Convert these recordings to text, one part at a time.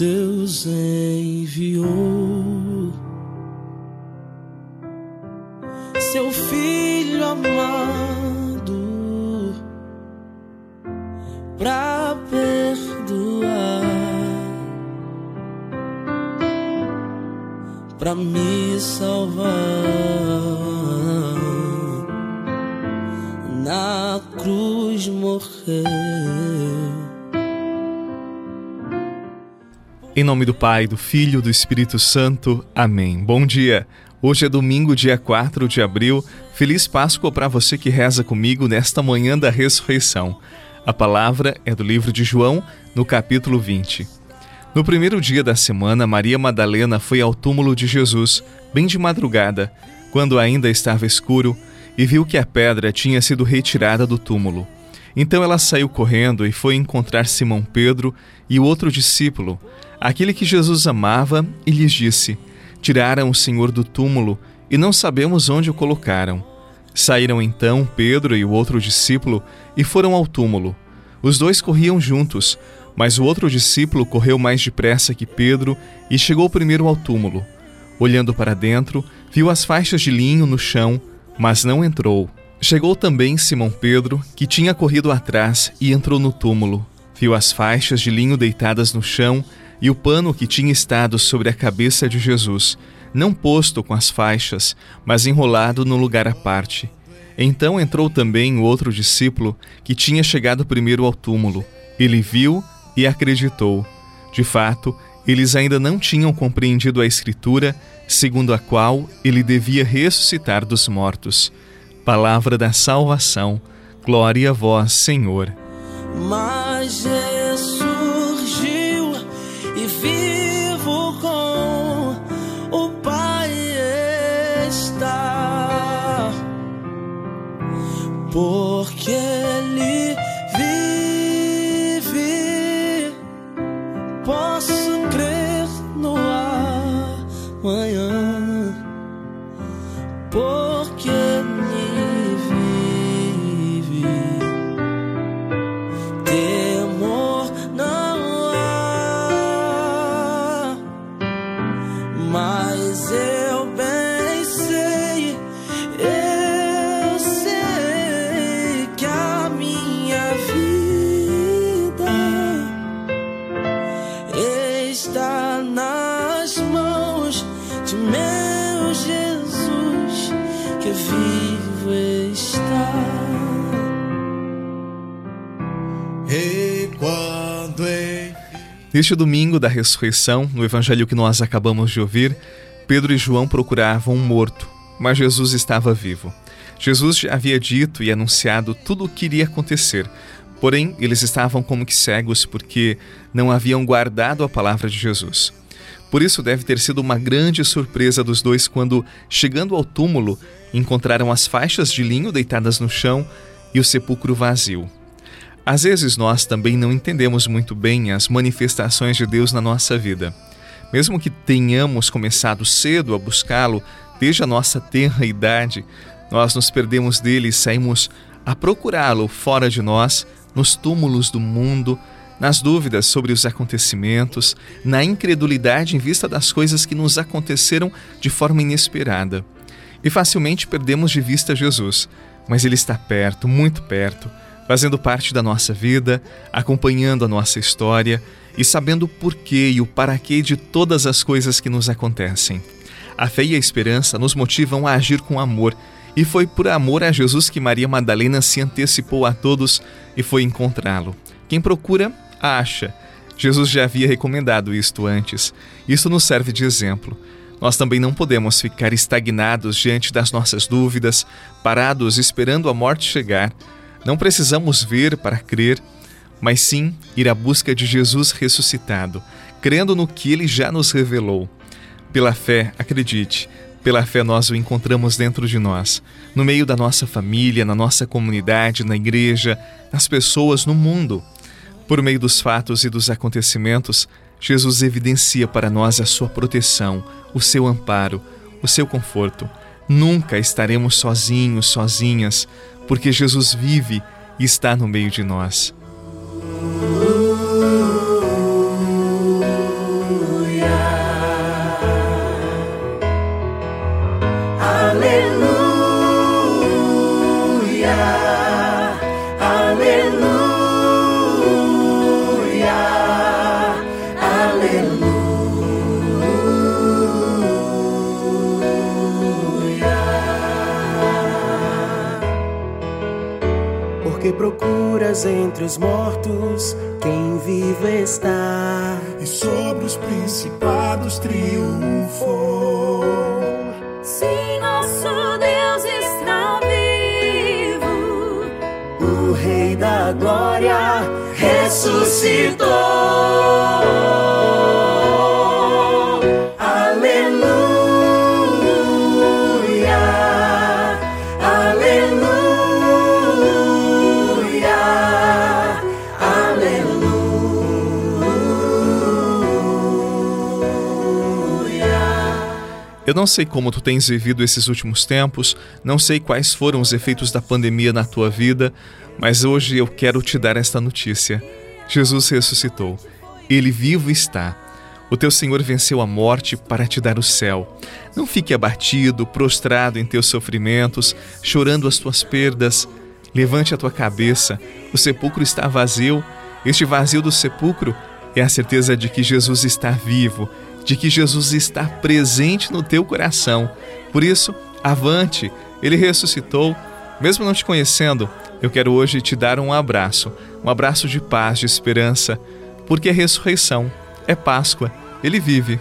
Deus enviou seu filho amado pra perdoar, pra me salvar. Na cruz morreu. Em nome do Pai, do Filho e do Espírito Santo. Amém. Bom dia. Hoje é domingo, dia 4 de abril. Feliz Páscoa para você que reza comigo nesta manhã da ressurreição. A palavra é do livro de João, no capítulo 20. No primeiro dia da semana, Maria Madalena foi ao túmulo de Jesus, bem de madrugada, quando ainda estava escuro, e viu que a pedra tinha sido retirada do túmulo. Então ela saiu correndo e foi encontrar Simão Pedro e o outro discípulo, aquele que Jesus amava, e lhes disse: Tiraram o Senhor do túmulo e não sabemos onde o colocaram. Saíram então Pedro e o outro discípulo e foram ao túmulo. Os dois corriam juntos, mas o outro discípulo correu mais depressa que Pedro e chegou primeiro ao túmulo. Olhando para dentro, viu as faixas de linho no chão, mas não entrou. Chegou também Simão Pedro, que tinha corrido atrás e entrou no túmulo. Viu as faixas de linho deitadas no chão e o pano que tinha estado sobre a cabeça de Jesus, não posto com as faixas, mas enrolado no lugar à parte. Então entrou também o outro discípulo que tinha chegado primeiro ao túmulo. Ele viu e acreditou. De fato, eles ainda não tinham compreendido a Escritura, segundo a qual ele devia ressuscitar dos mortos. Palavra da salvação. Glória a vós, Senhor. Mas ressurgiu e vivo com o Pai está, porque Neste domingo da ressurreição, no evangelho que nós acabamos de ouvir, Pedro e João procuravam um morto, mas Jesus estava vivo. Jesus havia dito e anunciado tudo o que iria acontecer, porém eles estavam como que cegos porque não haviam guardado a palavra de Jesus. Por isso deve ter sido uma grande surpresa dos dois quando, chegando ao túmulo, encontraram as faixas de linho deitadas no chão e o sepulcro vazio. Às vezes nós também não entendemos muito bem as manifestações de Deus na nossa vida. Mesmo que tenhamos começado cedo a buscá-lo, desde a nossa tenra idade, nós nos perdemos dele e saímos a procurá-lo fora de nós, nos túmulos do mundo, nas dúvidas sobre os acontecimentos, na incredulidade em vista das coisas que nos aconteceram de forma inesperada. E facilmente perdemos de vista Jesus, mas ele está perto, muito perto fazendo parte da nossa vida, acompanhando a nossa história e sabendo o porquê e o para quê de todas as coisas que nos acontecem. A fé e a esperança nos motivam a agir com amor, e foi por amor a Jesus que Maria Madalena se antecipou a todos e foi encontrá-lo. Quem procura, acha. Jesus já havia recomendado isto antes. Isso nos serve de exemplo. Nós também não podemos ficar estagnados diante das nossas dúvidas, parados esperando a morte chegar. Não precisamos ver para crer, mas sim ir à busca de Jesus ressuscitado, crendo no que ele já nos revelou. Pela fé, acredite, pela fé nós o encontramos dentro de nós, no meio da nossa família, na nossa comunidade, na igreja, nas pessoas, no mundo. Por meio dos fatos e dos acontecimentos, Jesus evidencia para nós a sua proteção, o seu amparo, o seu conforto. Nunca estaremos sozinhos, sozinhas, porque Jesus vive e está no meio de nós. Aleluia. Aleluia. Alturas entre os mortos, quem vivo está. E sobre os principados triunfou. Sim, nosso Deus está vivo. O Rei da Glória ressuscitou. Eu não sei como tu tens vivido esses últimos tempos, não sei quais foram os efeitos da pandemia na tua vida, mas hoje eu quero te dar esta notícia. Jesus ressuscitou. Ele vivo está. O teu Senhor venceu a morte para te dar o céu. Não fique abatido, prostrado em teus sofrimentos, chorando as tuas perdas. Levante a tua cabeça. O sepulcro está vazio. Este vazio do sepulcro é a certeza de que Jesus está vivo de que Jesus está presente no teu coração. Por isso, avante, ele ressuscitou. Mesmo não te conhecendo, eu quero hoje te dar um abraço, um abraço de paz, de esperança, porque é ressurreição, é Páscoa, ele vive.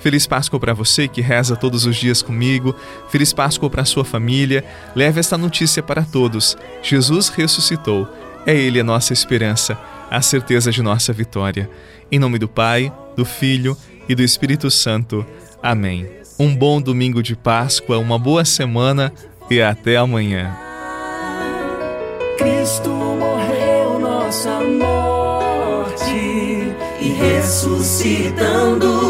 Feliz Páscoa para você que reza todos os dias comigo. Feliz Páscoa para sua família. Leve esta notícia para todos. Jesus ressuscitou. É Ele a nossa esperança, a certeza de nossa vitória. Em nome do Pai, do Filho e do Espírito Santo. Amém. Um bom domingo de Páscoa, uma boa semana e até amanhã. Cristo morreu nossa morte e ressuscitando